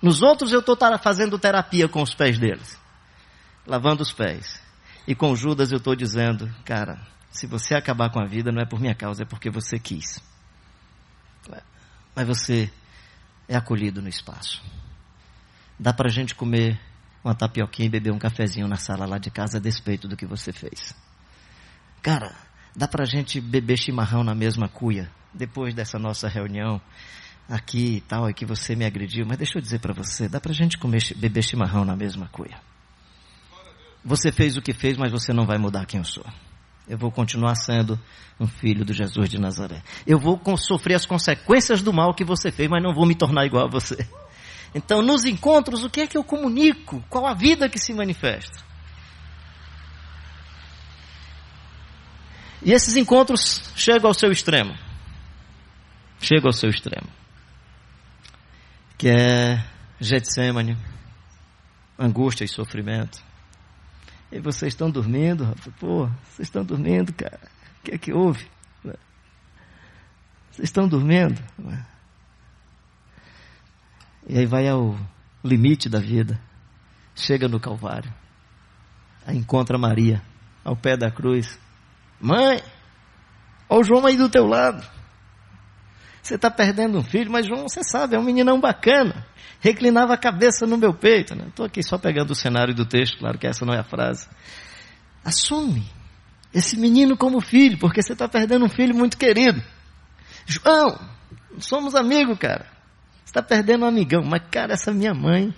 Nos outros eu estou fazendo terapia com os pés deles, lavando os pés. E com Judas eu estou dizendo, cara, se você acabar com a vida, não é por minha causa, é porque você quis. Mas você é acolhido no espaço. Dá para a gente comer uma tapioquinha e beber um cafezinho na sala lá de casa a despeito do que você fez. Cara, Dá para a gente beber chimarrão na mesma cuia, depois dessa nossa reunião aqui e tal, e que você me agrediu, mas deixa eu dizer para você, dá para a gente comer, beber chimarrão na mesma cuia. Você fez o que fez, mas você não vai mudar quem eu sou. Eu vou continuar sendo um filho do Jesus de Nazaré. Eu vou sofrer as consequências do mal que você fez, mas não vou me tornar igual a você. Então, nos encontros, o que é que eu comunico? Qual a vida que se manifesta? E esses encontros chegam ao seu extremo. Chegam ao seu extremo. Que é Getsemane, angústia e sofrimento. E vocês estão dormindo, rapaz? Pô, vocês estão dormindo, cara. O que é que houve? Vocês estão dormindo? E aí vai ao limite da vida. Chega no Calvário. Aí encontra Maria ao pé da cruz Mãe, olha o João aí do teu lado. Você está perdendo um filho, mas João, você sabe, é um meninão bacana. Reclinava a cabeça no meu peito. Estou né? aqui só pegando o cenário do texto, claro que essa não é a frase. Assume esse menino como filho, porque você está perdendo um filho muito querido. João, somos amigos, cara. Você está perdendo um amigão, mas, cara, essa minha mãe.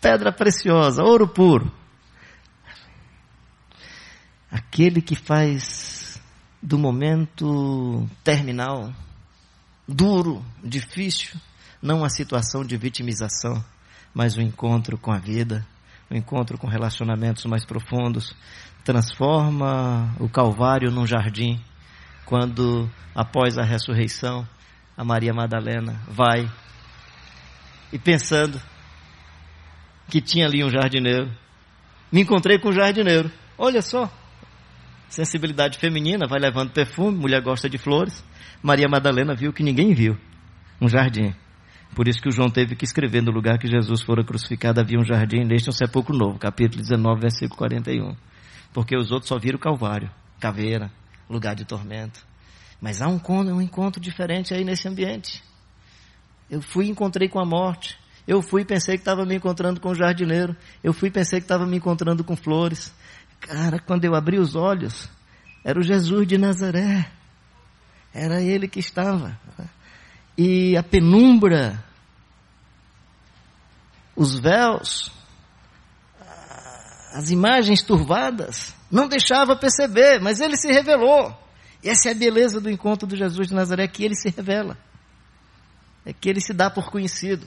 Pedra preciosa, ouro puro. Aquele que faz do momento terminal, duro, difícil, não a situação de vitimização, mas o encontro com a vida, o encontro com relacionamentos mais profundos, transforma o Calvário num jardim, quando, após a ressurreição, a Maria Madalena vai e pensando que tinha ali um jardineiro, me encontrei com um jardineiro, olha só, Sensibilidade feminina, vai levando perfume, mulher gosta de flores. Maria Madalena viu que ninguém viu. Um jardim. Por isso que o João teve que escrever no lugar que Jesus fora crucificado havia um jardim, neste um sepulcro novo, capítulo 19, versículo 41. Porque os outros só viram o Calvário, caveira, lugar de tormento. Mas há um, um encontro diferente aí nesse ambiente. Eu fui e encontrei com a morte. Eu fui e pensei que estava me encontrando com o jardineiro. Eu fui e pensei que estava me encontrando com flores. Cara, quando eu abri os olhos, era o Jesus de Nazaré. Era ele que estava. E a penumbra, os véus, as imagens turvadas, não deixava perceber, mas ele se revelou. Essa é a beleza do encontro do Jesus de Nazaré, que ele se revela. É que ele se dá por conhecido.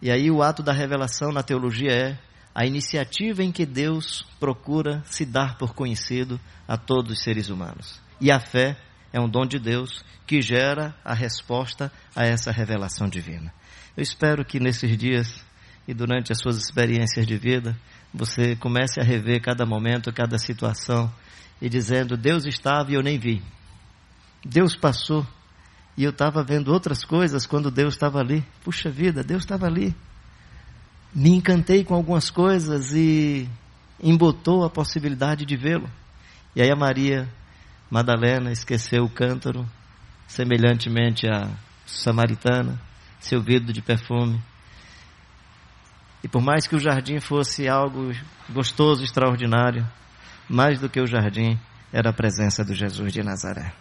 E aí o ato da revelação na teologia é a iniciativa em que Deus procura se dar por conhecido a todos os seres humanos. E a fé é um dom de Deus que gera a resposta a essa revelação divina. Eu espero que nesses dias e durante as suas experiências de vida, você comece a rever cada momento, cada situação e dizendo: Deus estava e eu nem vi. Deus passou e eu estava vendo outras coisas quando Deus estava ali. Puxa vida, Deus estava ali me encantei com algumas coisas e embotou a possibilidade de vê-lo. E aí a Maria Madalena esqueceu o cântaro, semelhantemente à samaritana, seu vidro de perfume. E por mais que o jardim fosse algo gostoso, extraordinário, mais do que o jardim era a presença do Jesus de Nazaré.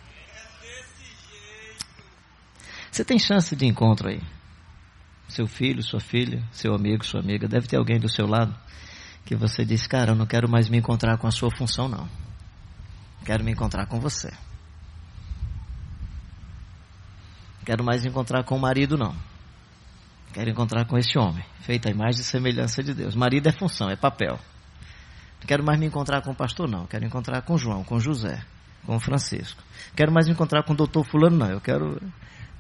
Você tem chance de encontro aí seu filho, sua filha, seu amigo, sua amiga, deve ter alguém do seu lado que você diz, cara, eu não quero mais me encontrar com a sua função, não. Quero me encontrar com você. quero mais encontrar com o marido, não. Quero encontrar com esse homem, feito a imagem e semelhança de Deus. Marido é função, é papel. Não quero mais me encontrar com o pastor, não. Quero encontrar com João, com José, com Francisco. Quero mais me encontrar com o doutor fulano, não. Eu quero...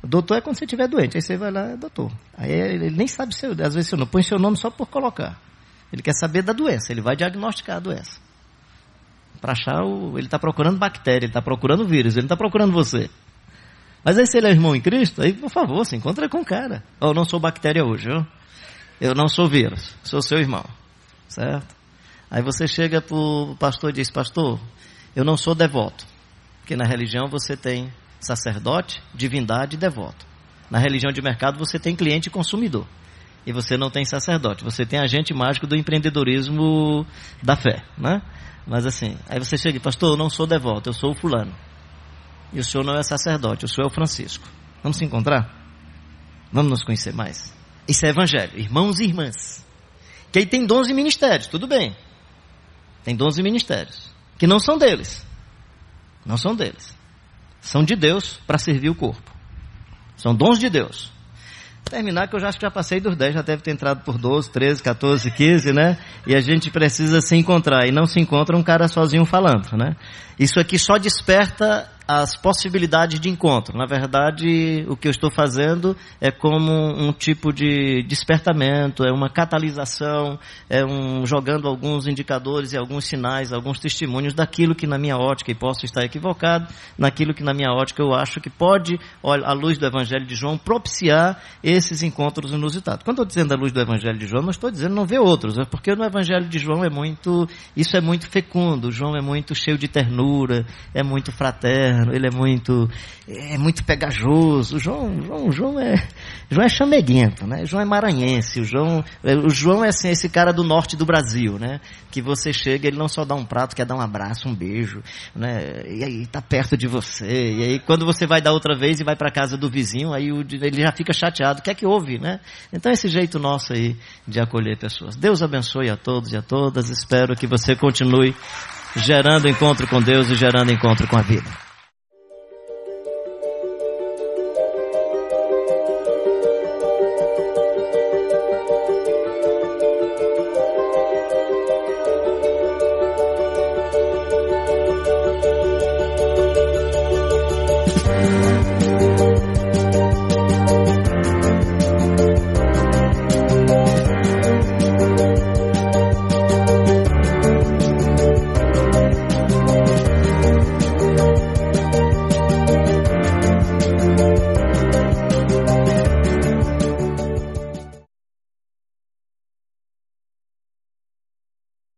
O doutor é quando você estiver doente. Aí você vai lá, é doutor. Aí ele nem sabe seu, às vezes seu nome. Põe seu nome só por colocar. Ele quer saber da doença. Ele vai diagnosticar a doença. Para achar o... Ele está procurando bactéria, ele está procurando vírus, ele está procurando você. Mas aí se ele é irmão em Cristo, aí por favor, se encontra com o cara. Eu não sou bactéria hoje, viu? Eu não sou vírus, sou seu irmão. Certo? Aí você chega para o pastor e diz, pastor, eu não sou devoto. Porque na religião você tem sacerdote, divindade e devoto. Na religião de mercado você tem cliente e consumidor. E você não tem sacerdote, você tem agente mágico do empreendedorismo da fé, né? Mas assim, aí você chega e pastor, eu não sou devoto, eu sou o fulano. E o senhor não é sacerdote, o senhor é o Francisco. Vamos se encontrar? Vamos nos conhecer mais? Isso é evangelho, irmãos e irmãs. Que aí tem dons e ministérios, tudo bem. Tem dons e ministérios. Que não são deles. Não são deles. São de Deus para servir o corpo. São dons de Deus. Terminar que eu já acho que já passei dos 10, já deve ter entrado por 12, 13, 14, 15, né? E a gente precisa se encontrar. E não se encontra um cara sozinho falando, né? Isso aqui só desperta as possibilidades de encontro. Na verdade, o que eu estou fazendo é como um tipo de despertamento, é uma catalisação, é um jogando alguns indicadores e alguns sinais, alguns testemunhos daquilo que na minha ótica, e posso estar equivocado, naquilo que na minha ótica eu acho que pode, à luz do Evangelho de João, propiciar esses encontros inusitados. Quando eu estou dizendo a luz do Evangelho de João, não estou dizendo não ver outros, é porque no Evangelho de João é muito, isso é muito fecundo, João é muito cheio de ternura, é muito fraterno, ele é muito, é muito pegajoso. O João, João, João é, João é chameguento, né? João é maranhense. O João, é, o João é assim, esse cara do norte do Brasil, né? Que você chega, ele não só dá um prato, quer dar um abraço, um beijo, né? E aí tá perto de você. E aí quando você vai dar outra vez e vai para casa do vizinho, aí ele já fica chateado. O que é que houve, né? Então esse jeito nosso aí de acolher pessoas. Deus abençoe a todos e a todas. Espero que você continue gerando encontro com Deus e gerando encontro com a vida.